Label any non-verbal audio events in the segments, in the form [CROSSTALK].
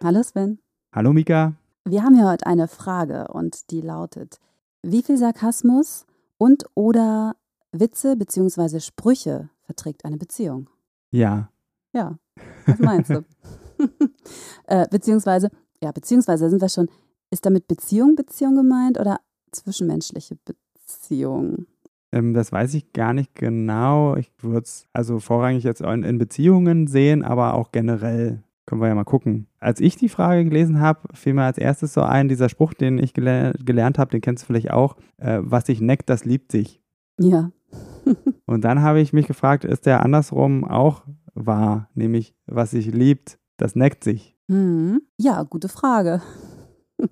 Hallo Sven. Hallo Mika. Wir haben hier heute eine Frage und die lautet, wie viel Sarkasmus und oder Witze bzw. Sprüche verträgt eine Beziehung? Ja. Ja, was meinst du? [LAUGHS] [LAUGHS] äh, beziehungsweise, ja, beziehungsweise sind wir schon, ist damit Beziehung Beziehung gemeint oder zwischenmenschliche Beziehung? Ähm, das weiß ich gar nicht genau. Ich würde es also vorrangig jetzt in, in Beziehungen sehen, aber auch generell. Können wir ja mal gucken. Als ich die Frage gelesen habe, fiel mir als erstes so ein, dieser Spruch, den ich gele gelernt habe, den kennst du vielleicht auch, äh, was sich neckt, das liebt sich. Ja. [LAUGHS] Und dann habe ich mich gefragt, ist der andersrum auch wahr? Nämlich, was sich liebt, das neckt sich. Hm. Ja, gute Frage. [LAUGHS]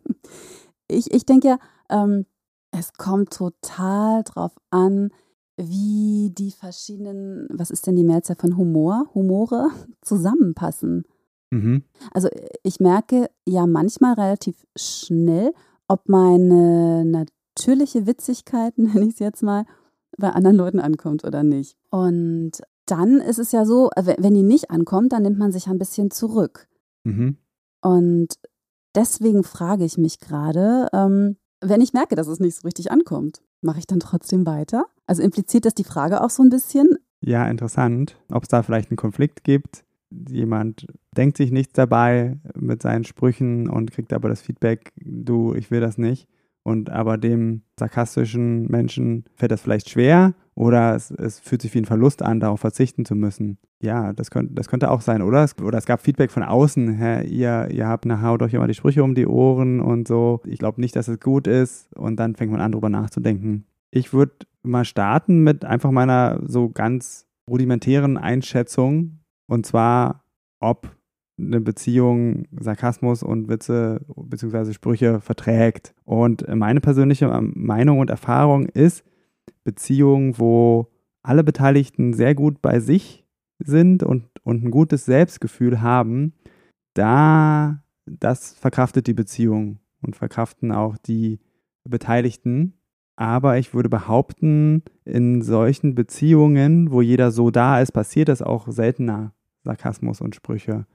ich ich denke ja, ähm, es kommt total drauf an, wie die verschiedenen, was ist denn die Mehrzahl von Humor, Humore [LAUGHS] zusammenpassen. Mhm. Also ich merke ja manchmal relativ schnell, ob meine natürliche Witzigkeit, [LAUGHS] nenne ich es jetzt mal, bei anderen Leuten ankommt oder nicht. Und dann ist es ja so, wenn die nicht ankommt, dann nimmt man sich ein bisschen zurück. Mhm. Und deswegen frage ich mich gerade, ähm, wenn ich merke, dass es nicht so richtig ankommt, mache ich dann trotzdem weiter? Also impliziert das die Frage auch so ein bisschen? Ja, interessant. Ob es da vielleicht einen Konflikt gibt. Jemand denkt sich nichts dabei mit seinen Sprüchen und kriegt aber das Feedback, du, ich will das nicht. Und aber dem sarkastischen Menschen fällt das vielleicht schwer oder es, es fühlt sich wie ein Verlust an, darauf verzichten zu müssen. Ja, das, könnt, das könnte auch sein, oder? Es, oder es gab Feedback von außen, hä, ihr, ihr habt nachher haut euch immer die Sprüche um die Ohren und so. Ich glaube nicht, dass es gut ist. Und dann fängt man an, drüber nachzudenken. Ich würde mal starten mit einfach meiner so ganz rudimentären Einschätzung. Und zwar, ob eine Beziehung Sarkasmus und Witze bzw. Sprüche verträgt. Und meine persönliche Meinung und Erfahrung ist, Beziehungen, wo alle Beteiligten sehr gut bei sich sind und, und ein gutes Selbstgefühl haben, da das verkraftet die Beziehung und verkraften auch die Beteiligten. Aber ich würde behaupten, in solchen Beziehungen, wo jeder so da ist, passiert das auch seltener, Sarkasmus und Sprüche.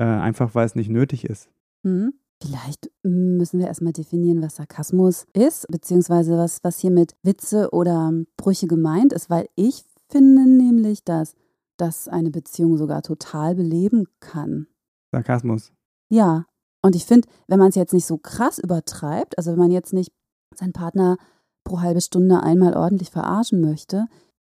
Äh, einfach weil es nicht nötig ist. Hm. Vielleicht müssen wir erstmal definieren, was Sarkasmus ist, beziehungsweise was, was hier mit Witze oder Brüche gemeint ist, weil ich finde nämlich, dass das eine Beziehung sogar total beleben kann. Sarkasmus. Ja. Und ich finde, wenn man es jetzt nicht so krass übertreibt, also wenn man jetzt nicht seinen Partner pro halbe Stunde einmal ordentlich verarschen möchte,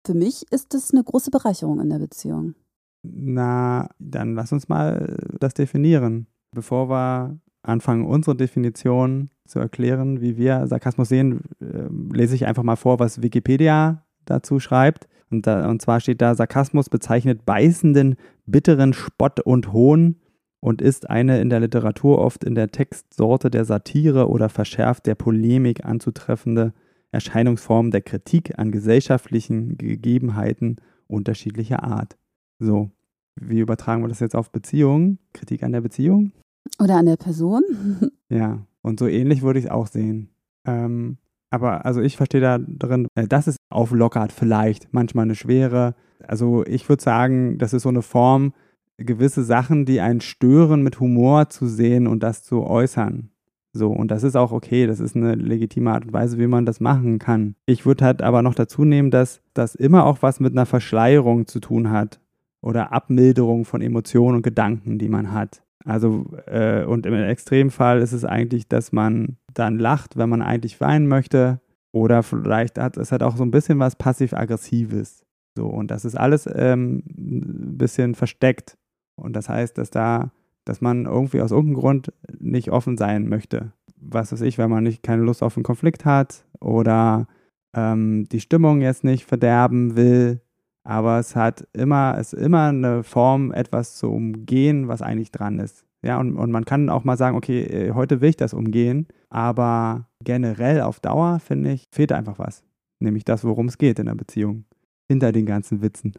für mich ist das eine große Bereicherung in der Beziehung. Na, dann lass uns mal das definieren. Bevor wir anfangen, unsere Definition zu erklären, wie wir Sarkasmus sehen, äh, lese ich einfach mal vor, was Wikipedia dazu schreibt. Und, da, und zwar steht da, Sarkasmus bezeichnet beißenden, bitteren Spott und Hohn und ist eine in der Literatur oft in der Textsorte der Satire oder verschärft der Polemik anzutreffende Erscheinungsform der Kritik an gesellschaftlichen Gegebenheiten unterschiedlicher Art. So, wie übertragen wir das jetzt auf Beziehungen? Kritik an der Beziehung? Oder an der Person? [LAUGHS] ja, und so ähnlich würde ich es auch sehen. Ähm, aber also ich verstehe da drin, äh, das ist auflockert vielleicht, manchmal eine Schwere. Also ich würde sagen, das ist so eine Form, gewisse Sachen, die einen stören, mit Humor zu sehen und das zu äußern. So, und das ist auch okay, das ist eine legitime Art und Weise, wie man das machen kann. Ich würde halt aber noch dazu nehmen, dass das immer auch was mit einer Verschleierung zu tun hat oder Abmilderung von Emotionen und Gedanken, die man hat. Also, äh, und im Extremfall ist es eigentlich, dass man dann lacht, wenn man eigentlich weinen möchte. Oder vielleicht hat es halt auch so ein bisschen was passiv-aggressives. So, und das ist alles ähm, ein bisschen versteckt. Und das heißt, dass da, dass man irgendwie aus irgendeinem Grund nicht offen sein möchte. Was weiß ich, wenn man nicht keine Lust auf einen Konflikt hat oder ähm, die Stimmung jetzt nicht verderben will aber es hat immer, es ist immer eine Form, etwas zu umgehen, was eigentlich dran ist. Ja, und, und man kann auch mal sagen, okay, äh, heute will ich das umgehen, aber generell auf Dauer, finde ich, fehlt einfach was. Nämlich das, worum es geht in der Beziehung. Hinter den ganzen Witzen.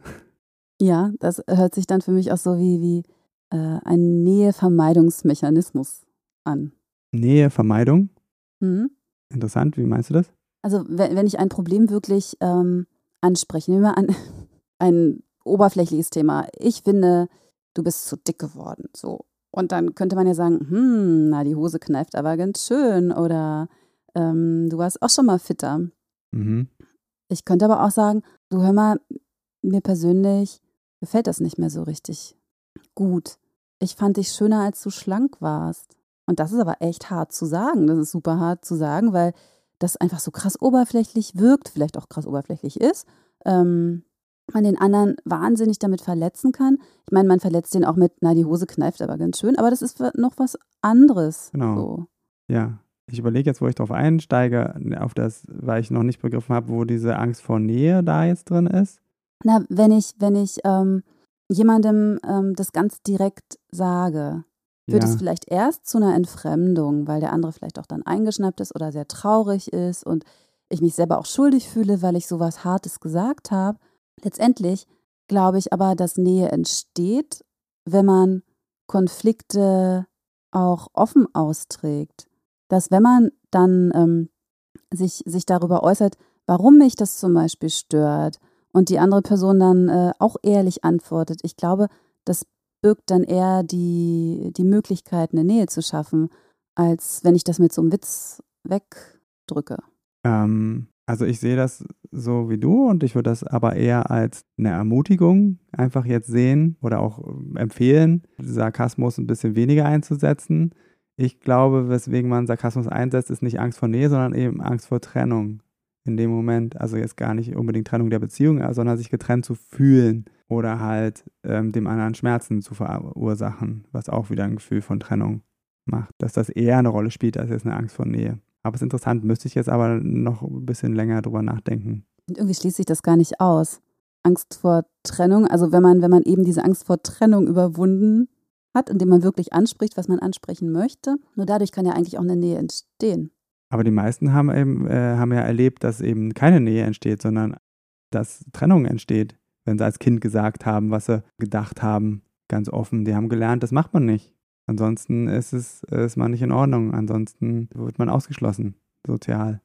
Ja, das hört sich dann für mich auch so wie, wie äh, ein Nähevermeidungsmechanismus an. Nähevermeidung? Mhm. Interessant, wie meinst du das? Also, wenn, wenn ich ein Problem wirklich ähm, anspreche, nehmen wir an, ein oberflächliches Thema. Ich finde, du bist zu dick geworden. So. Und dann könnte man ja sagen, hm, na, die Hose kneift aber ganz schön. Oder ähm, du warst auch schon mal fitter. Mhm. Ich könnte aber auch sagen, du hör mal, mir persönlich gefällt das nicht mehr so richtig gut. Ich fand dich schöner, als du schlank warst. Und das ist aber echt hart zu sagen. Das ist super hart zu sagen, weil das einfach so krass oberflächlich wirkt, vielleicht auch krass oberflächlich ist. Ähm, man den anderen wahnsinnig damit verletzen kann. Ich meine, man verletzt den auch mit, na, die Hose kneift aber ganz schön, aber das ist noch was anderes. Genau. So. Ja. Ich überlege jetzt, wo ich drauf einsteige, auf das, weil ich noch nicht begriffen habe, wo diese Angst vor Nähe da jetzt drin ist. Na, wenn ich, wenn ich ähm, jemandem ähm, das ganz direkt sage, wird ja. es vielleicht erst zu einer Entfremdung, weil der andere vielleicht auch dann eingeschnappt ist oder sehr traurig ist und ich mich selber auch schuldig fühle, weil ich sowas Hartes gesagt habe. Letztendlich glaube ich aber, dass Nähe entsteht, wenn man Konflikte auch offen austrägt. Dass wenn man dann ähm, sich, sich darüber äußert, warum mich das zum Beispiel stört und die andere Person dann äh, auch ehrlich antwortet, ich glaube, das birgt dann eher die, die Möglichkeit, eine Nähe zu schaffen, als wenn ich das mit so einem Witz wegdrücke. Ähm, also ich sehe das so wie du und ich würde das aber eher als eine Ermutigung einfach jetzt sehen oder auch ähm, empfehlen, Sarkasmus ein bisschen weniger einzusetzen. Ich glaube, weswegen man Sarkasmus einsetzt, ist nicht Angst vor Nähe, sondern eben Angst vor Trennung in dem Moment. Also jetzt gar nicht unbedingt Trennung der Beziehung, sondern sich getrennt zu fühlen oder halt ähm, dem anderen Schmerzen zu verursachen, was auch wieder ein Gefühl von Trennung macht. Dass das eher eine Rolle spielt als jetzt eine Angst vor Nähe. Aber es ist interessant, müsste ich jetzt aber noch ein bisschen länger drüber nachdenken. Und irgendwie schließt sich das gar nicht aus. Angst vor Trennung, also wenn man, wenn man eben diese Angst vor Trennung überwunden hat, indem man wirklich anspricht, was man ansprechen möchte, nur dadurch kann ja eigentlich auch eine Nähe entstehen. Aber die meisten haben eben, äh, haben ja erlebt, dass eben keine Nähe entsteht, sondern dass Trennung entsteht, wenn sie als Kind gesagt haben, was sie gedacht haben, ganz offen. Die haben gelernt, das macht man nicht. Ansonsten ist es ist man nicht in Ordnung. Ansonsten wird man ausgeschlossen, sozial.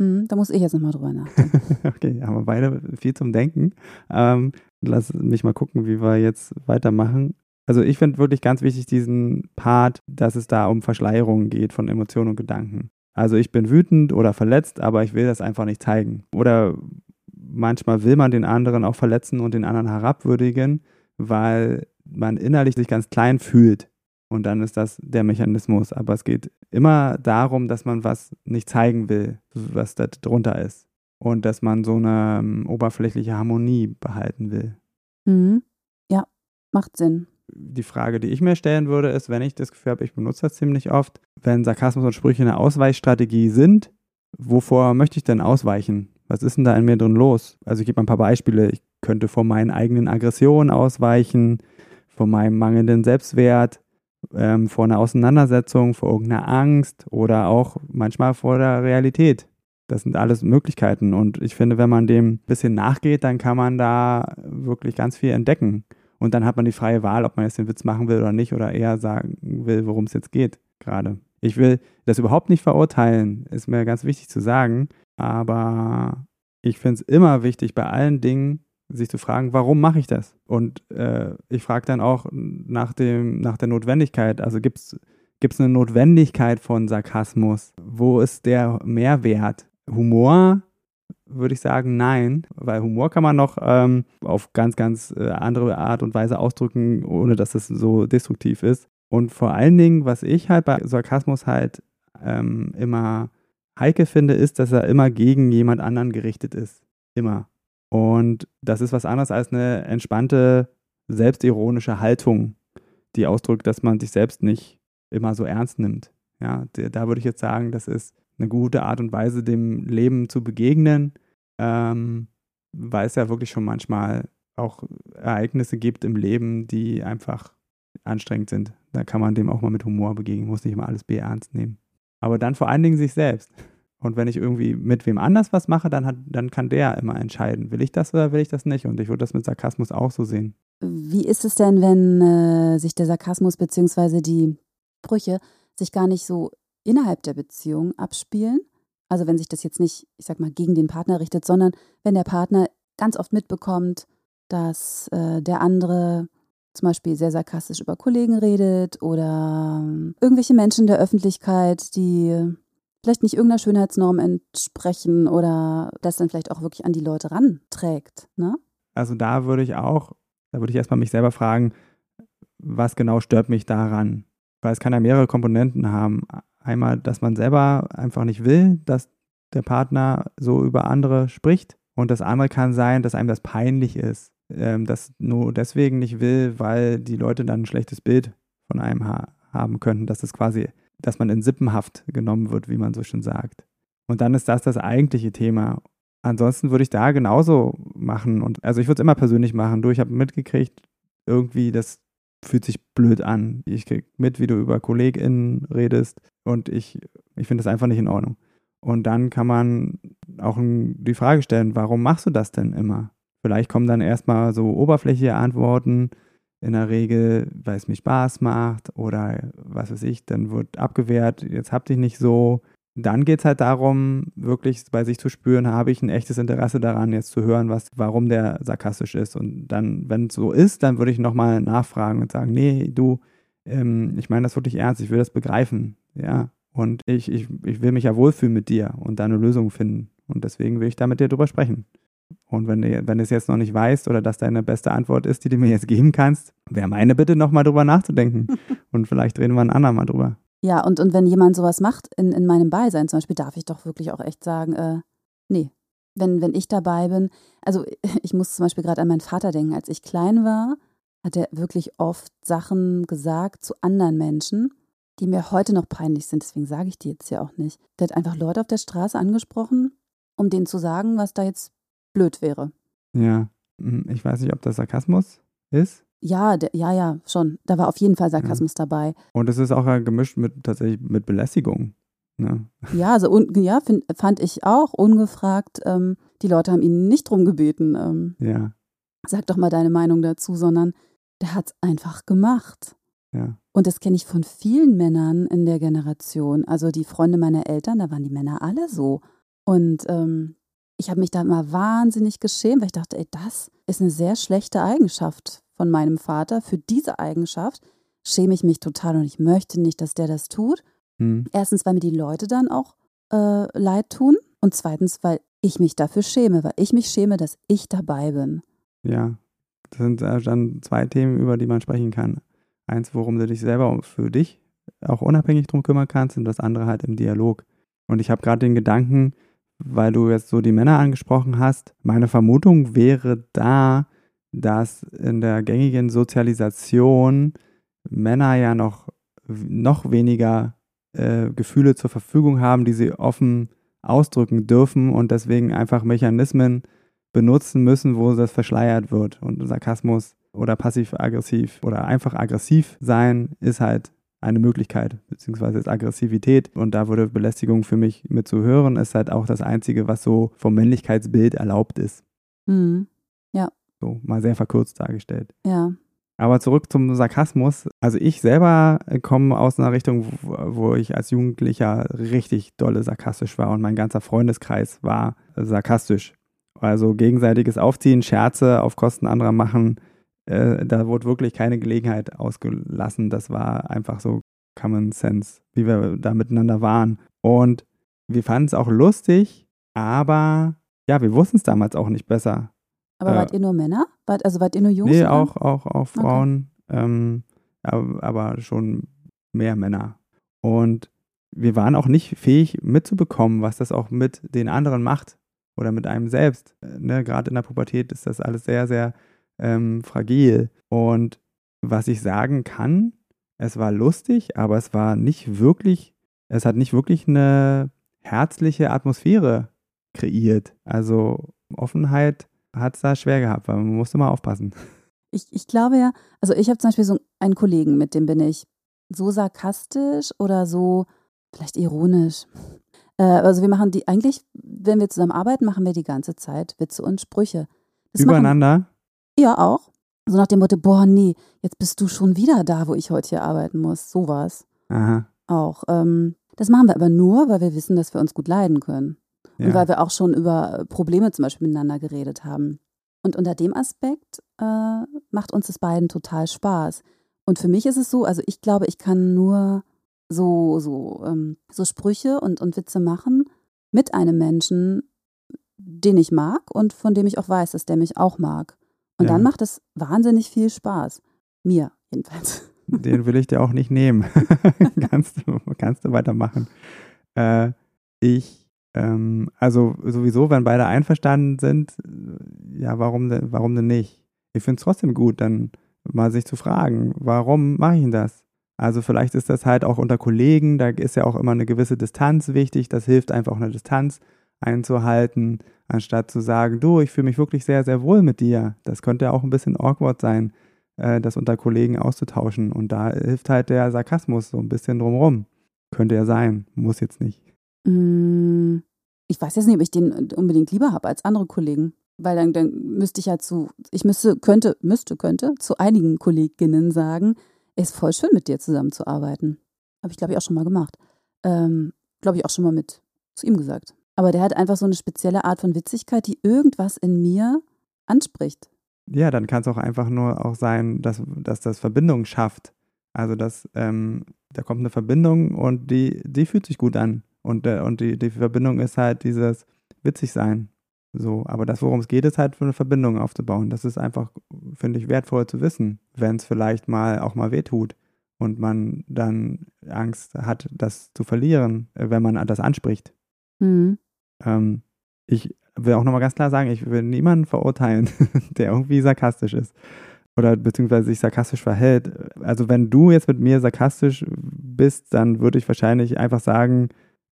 Hm, da muss ich jetzt nochmal drüber nachdenken. [LAUGHS] okay, haben wir beide viel zum Denken. Ähm, lass mich mal gucken, wie wir jetzt weitermachen. Also ich finde wirklich ganz wichtig diesen Part, dass es da um Verschleierungen geht von Emotionen und Gedanken. Also ich bin wütend oder verletzt, aber ich will das einfach nicht zeigen. Oder manchmal will man den anderen auch verletzen und den anderen herabwürdigen, weil man innerlich sich ganz klein fühlt. Und dann ist das der Mechanismus. Aber es geht immer darum, dass man was nicht zeigen will, was da drunter ist. Und dass man so eine um, oberflächliche Harmonie behalten will. Mhm. Ja, macht Sinn. Die Frage, die ich mir stellen würde, ist, wenn ich das Gefühl habe, ich benutze das ziemlich oft, wenn Sarkasmus und Sprüche eine Ausweichstrategie sind, wovor möchte ich denn ausweichen? Was ist denn da in mir drin los? Also ich gebe mal ein paar Beispiele. Ich könnte vor meinen eigenen Aggressionen ausweichen, vor meinem mangelnden Selbstwert, ähm, vor einer Auseinandersetzung, vor irgendeiner Angst oder auch manchmal vor der Realität. Das sind alles Möglichkeiten. Und ich finde, wenn man dem ein bisschen nachgeht, dann kann man da wirklich ganz viel entdecken. Und dann hat man die freie Wahl, ob man jetzt den Witz machen will oder nicht oder eher sagen will, worum es jetzt geht gerade. Ich will das überhaupt nicht verurteilen, ist mir ganz wichtig zu sagen. Aber ich finde es immer wichtig, bei allen Dingen sich zu fragen, warum mache ich das? Und äh, ich frage dann auch nach, dem, nach der Notwendigkeit. Also gibt es eine Notwendigkeit von Sarkasmus? Wo ist der Mehrwert? Humor würde ich sagen, nein, weil Humor kann man noch ähm, auf ganz, ganz äh, andere Art und Weise ausdrücken, ohne dass es so destruktiv ist. Und vor allen Dingen, was ich halt bei Sarkasmus halt ähm, immer heikel finde, ist, dass er immer gegen jemand anderen gerichtet ist. Immer. Und das ist was anderes als eine entspannte, selbstironische Haltung, die ausdrückt, dass man sich selbst nicht immer so ernst nimmt. Ja, da würde ich jetzt sagen, das ist eine gute Art und Weise, dem Leben zu begegnen, ähm, weil es ja wirklich schon manchmal auch Ereignisse gibt im Leben, die einfach anstrengend sind, Da kann man dem auch mal mit Humor begegnen, muss nicht immer alles B ernst nehmen. Aber dann vor allen Dingen sich selbst. Und wenn ich irgendwie mit wem anders was mache, dann, hat, dann kann der immer entscheiden, will ich das oder will ich das nicht. Und ich würde das mit Sarkasmus auch so sehen. Wie ist es denn, wenn äh, sich der Sarkasmus bzw. die Brüche sich gar nicht so innerhalb der Beziehung abspielen? Also wenn sich das jetzt nicht, ich sag mal, gegen den Partner richtet, sondern wenn der Partner ganz oft mitbekommt, dass äh, der andere zum Beispiel sehr sarkastisch über Kollegen redet oder äh, irgendwelche Menschen der Öffentlichkeit, die vielleicht nicht irgendeiner Schönheitsnorm entsprechen oder das dann vielleicht auch wirklich an die Leute ranträgt. Ne? Also da würde ich auch, da würde ich erstmal mich selber fragen, was genau stört mich daran? Weil es kann ja mehrere Komponenten haben. Einmal, dass man selber einfach nicht will, dass der Partner so über andere spricht. Und das andere kann sein, dass einem das peinlich ist. Ähm, das nur deswegen nicht will, weil die Leute dann ein schlechtes Bild von einem ha haben könnten, dass es quasi dass man in Sippenhaft genommen wird, wie man so schön sagt. Und dann ist das das eigentliche Thema. Ansonsten würde ich da genauso machen. Und also ich würde es immer persönlich machen. Du, ich habe mitgekriegt, irgendwie, das fühlt sich blöd an. Ich kriege mit, wie du über KollegInnen redest. Und ich, ich finde das einfach nicht in Ordnung. Und dann kann man auch die Frage stellen, warum machst du das denn immer? Vielleicht kommen dann erstmal so oberflächliche Antworten, in der Regel, weil es mir Spaß macht oder was weiß ich, dann wird abgewehrt, jetzt habt ihr nicht so. Dann geht es halt darum, wirklich bei sich zu spüren, habe ich ein echtes Interesse daran, jetzt zu hören, was, warum der sarkastisch ist. Und dann, wenn es so ist, dann würde ich nochmal nachfragen und sagen, nee, du, ähm, ich meine das wirklich ernst, ich will das begreifen, ja. Und ich, ich, ich will mich ja wohlfühlen mit dir und da eine Lösung finden. Und deswegen will ich da mit dir drüber sprechen. Und wenn du, wenn du es jetzt noch nicht weißt oder das deine beste Antwort ist, die du mir jetzt geben kannst, wäre meine Bitte, nochmal drüber nachzudenken. [LAUGHS] und vielleicht reden wir ein andermal drüber. Ja, und, und wenn jemand sowas macht in, in meinem Beisein zum Beispiel, darf ich doch wirklich auch echt sagen, äh, nee, wenn, wenn ich dabei bin, also [LAUGHS] ich muss zum Beispiel gerade an meinen Vater denken, als ich klein war, hat er wirklich oft Sachen gesagt zu anderen Menschen, die mir heute noch peinlich sind, deswegen sage ich die jetzt hier auch nicht. Der hat einfach Leute auf der Straße angesprochen, um denen zu sagen, was da jetzt blöd wäre. Ja, hm, ich weiß nicht, ob das Sarkasmus ist. Ja, der, ja, ja, schon. Da war auf jeden Fall Sarkasmus ja. dabei. Und es ist auch gemischt mit tatsächlich mit Belästigung. Ne? Ja, also un, ja, find, fand ich auch ungefragt. Ähm, die Leute haben ihn nicht drum gebeten. Ähm, ja. Sag doch mal deine Meinung dazu, sondern der hat es einfach gemacht. Ja. Und das kenne ich von vielen Männern in der Generation. Also die Freunde meiner Eltern, da waren die Männer alle so. Und ähm, ich habe mich da immer wahnsinnig geschämt, weil ich dachte, ey, das ist eine sehr schlechte Eigenschaft von meinem Vater. Für diese Eigenschaft schäme ich mich total und ich möchte nicht, dass der das tut. Hm. Erstens, weil mir die Leute dann auch äh, leid tun und zweitens, weil ich mich dafür schäme, weil ich mich schäme, dass ich dabei bin. Ja, das sind äh, dann zwei Themen, über die man sprechen kann. Eins, worum du dich selber für dich auch unabhängig drum kümmern kannst und das andere halt im Dialog. Und ich habe gerade den Gedanken, weil du jetzt so die Männer angesprochen hast. Meine Vermutung wäre da, dass in der gängigen Sozialisation Männer ja noch, noch weniger äh, Gefühle zur Verfügung haben, die sie offen ausdrücken dürfen und deswegen einfach Mechanismen benutzen müssen, wo das verschleiert wird. Und Sarkasmus oder passiv-aggressiv oder einfach aggressiv sein ist halt eine Möglichkeit, beziehungsweise ist Aggressivität. Und da würde Belästigung für mich mit zu hören, ist halt auch das Einzige, was so vom Männlichkeitsbild erlaubt ist. Mhm. Ja. So, mal sehr verkürzt dargestellt. Ja. Aber zurück zum Sarkasmus. Also ich selber komme aus einer Richtung, wo ich als Jugendlicher richtig dolle sarkastisch war und mein ganzer Freundeskreis war sarkastisch. Also gegenseitiges Aufziehen, Scherze auf Kosten anderer machen, äh, da wurde wirklich keine Gelegenheit ausgelassen. Das war einfach so Common Sense, wie wir da miteinander waren. Und wir fanden es auch lustig, aber ja, wir wussten es damals auch nicht besser. Aber äh, wart ihr nur Männer? Wart, also wart ihr nur Jungs? Nee, auch, auch, auch Frauen, okay. ähm, aber, aber schon mehr Männer. Und wir waren auch nicht fähig mitzubekommen, was das auch mit den anderen macht oder mit einem selbst. Äh, ne? Gerade in der Pubertät ist das alles sehr, sehr ähm, fragil. Und was ich sagen kann, es war lustig, aber es war nicht wirklich, es hat nicht wirklich eine herzliche Atmosphäre kreiert. Also Offenheit hat es da schwer gehabt, weil man musste mal aufpassen. Ich, ich glaube ja, also ich habe zum Beispiel so einen Kollegen, mit dem bin ich so sarkastisch oder so vielleicht ironisch. Äh, also wir machen die eigentlich, wenn wir zusammen arbeiten, machen wir die ganze Zeit Witze und Sprüche. Das Übereinander? Machen, ja, auch. So nach dem Motto, boah, nee, jetzt bist du schon wieder da, wo ich heute hier arbeiten muss. Sowas. Aha. Auch. Ähm, das machen wir aber nur, weil wir wissen, dass wir uns gut leiden können. Und ja. weil wir auch schon über Probleme zum Beispiel miteinander geredet haben. Und unter dem Aspekt äh, macht uns das beiden total Spaß. Und für mich ist es so, also ich glaube, ich kann nur so, so, ähm, so Sprüche und, und Witze machen mit einem Menschen, den ich mag und von dem ich auch weiß, dass der mich auch mag. Und ja. dann macht es wahnsinnig viel Spaß. Mir jedenfalls. [LAUGHS] Den will ich dir auch nicht nehmen. [LAUGHS] kannst, du, kannst du weitermachen. Äh, ich, ähm, also sowieso, wenn beide einverstanden sind, ja, warum denn, warum denn nicht? Ich finde es trotzdem gut, dann mal sich zu fragen, warum mache ich denn das? Also vielleicht ist das halt auch unter Kollegen, da ist ja auch immer eine gewisse Distanz wichtig, das hilft einfach eine Distanz einzuhalten, anstatt zu sagen, du, ich fühle mich wirklich sehr, sehr wohl mit dir. Das könnte auch ein bisschen awkward sein, äh, das unter Kollegen auszutauschen. Und da hilft halt der Sarkasmus so ein bisschen drumrum. Könnte ja sein, muss jetzt nicht. Mm, ich weiß jetzt nicht, ob ich den unbedingt lieber habe als andere Kollegen. Weil dann, dann müsste ich ja zu, ich müsste, könnte, müsste, könnte zu einigen Kolleginnen sagen, es ist voll schön, mit dir zusammenzuarbeiten. Habe ich, glaube ich, auch schon mal gemacht. Ähm, glaube ich, auch schon mal mit zu ihm gesagt. Aber der hat einfach so eine spezielle Art von Witzigkeit, die irgendwas in mir anspricht. Ja, dann kann es auch einfach nur auch sein, dass, dass das Verbindung schafft. Also dass ähm, da kommt eine Verbindung und die, die fühlt sich gut an. Und, äh, und die, die Verbindung ist halt dieses witzig sein. So, aber das, worum es geht, ist halt für eine Verbindung aufzubauen. Das ist einfach, finde ich, wertvoll zu wissen, wenn es vielleicht mal auch mal wehtut und man dann Angst hat, das zu verlieren, äh, wenn man das anspricht. Mhm. Ähm, ich will auch nochmal ganz klar sagen, ich will niemanden verurteilen, [LAUGHS] der irgendwie sarkastisch ist oder beziehungsweise sich sarkastisch verhält. Also wenn du jetzt mit mir sarkastisch bist, dann würde ich wahrscheinlich einfach sagen,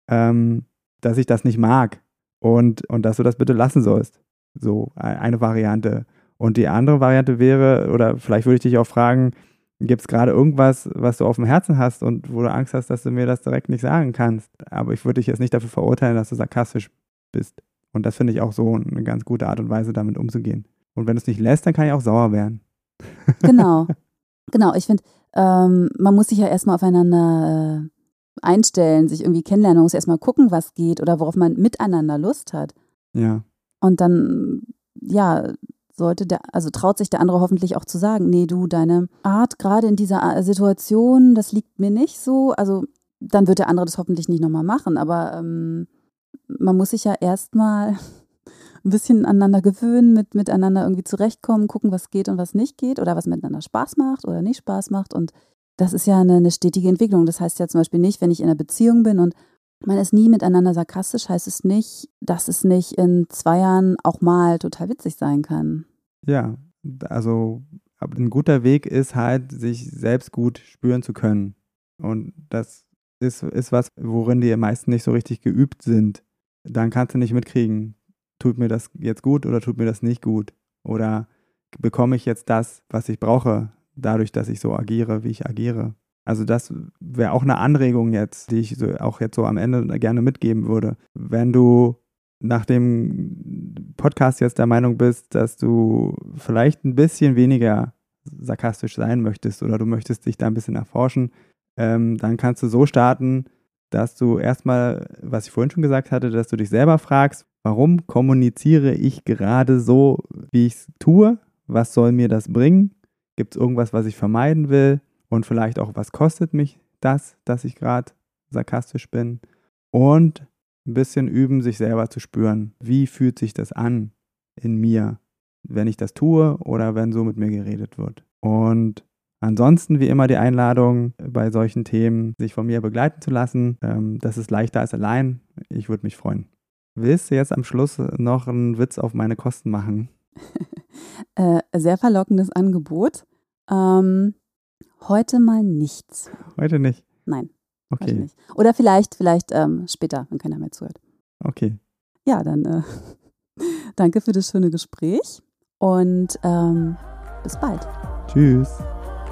ähm, dass ich das nicht mag und, und dass du das bitte lassen sollst. So eine Variante. Und die andere Variante wäre, oder vielleicht würde ich dich auch fragen, Gibt es gerade irgendwas, was du auf dem Herzen hast und wo du Angst hast, dass du mir das direkt nicht sagen kannst? Aber ich würde dich jetzt nicht dafür verurteilen, dass du sarkastisch bist. Und das finde ich auch so eine ganz gute Art und Weise, damit umzugehen. Und wenn du es nicht lässt, dann kann ich auch sauer werden. [LAUGHS] Genau. Genau. Ich finde, ähm, man muss sich ja erstmal aufeinander äh, einstellen, sich irgendwie kennenlernen. Man muss erstmal gucken, was geht oder worauf man miteinander Lust hat. Ja. Und dann, ja, sollte der, also traut sich der andere hoffentlich auch zu sagen, nee, du, deine Art gerade in dieser Situation, das liegt mir nicht so. Also dann wird der andere das hoffentlich nicht nochmal machen. Aber ähm, man muss sich ja erstmal [LAUGHS] ein bisschen aneinander gewöhnen, mit, miteinander irgendwie zurechtkommen, gucken, was geht und was nicht geht oder was miteinander Spaß macht oder nicht Spaß macht. Und das ist ja eine, eine stetige Entwicklung. Das heißt ja zum Beispiel nicht, wenn ich in einer Beziehung bin und man ist nie miteinander sarkastisch, heißt es nicht, dass es nicht in zwei Jahren auch mal total witzig sein kann. Ja, also ein guter Weg ist halt, sich selbst gut spüren zu können. Und das ist, ist was, worin die meisten nicht so richtig geübt sind. Dann kannst du nicht mitkriegen, tut mir das jetzt gut oder tut mir das nicht gut? Oder bekomme ich jetzt das, was ich brauche, dadurch, dass ich so agiere, wie ich agiere? Also das wäre auch eine Anregung jetzt, die ich so auch jetzt so am Ende gerne mitgeben würde. Wenn du nach dem Podcast jetzt der Meinung bist, dass du vielleicht ein bisschen weniger sarkastisch sein möchtest oder du möchtest dich da ein bisschen erforschen, ähm, dann kannst du so starten, dass du erstmal, was ich vorhin schon gesagt hatte, dass du dich selber fragst, warum kommuniziere ich gerade so, wie ich es tue? Was soll mir das bringen? Gibt es irgendwas, was ich vermeiden will? Und vielleicht auch, was kostet mich das, dass ich gerade sarkastisch bin? Und ein bisschen üben, sich selber zu spüren. Wie fühlt sich das an in mir, wenn ich das tue oder wenn so mit mir geredet wird? Und ansonsten, wie immer, die Einladung bei solchen Themen, sich von mir begleiten zu lassen. Ähm, das ist leichter als allein. Ich würde mich freuen. Willst du jetzt am Schluss noch einen Witz auf meine Kosten machen? [LAUGHS] äh, sehr verlockendes Angebot. Ähm, heute mal nichts. Heute nicht? Nein. Okay. Oder vielleicht, vielleicht ähm, später, wenn keiner mehr zuhört. Okay. Ja, dann äh, [LAUGHS] danke für das schöne Gespräch und ähm, bis bald. Tschüss.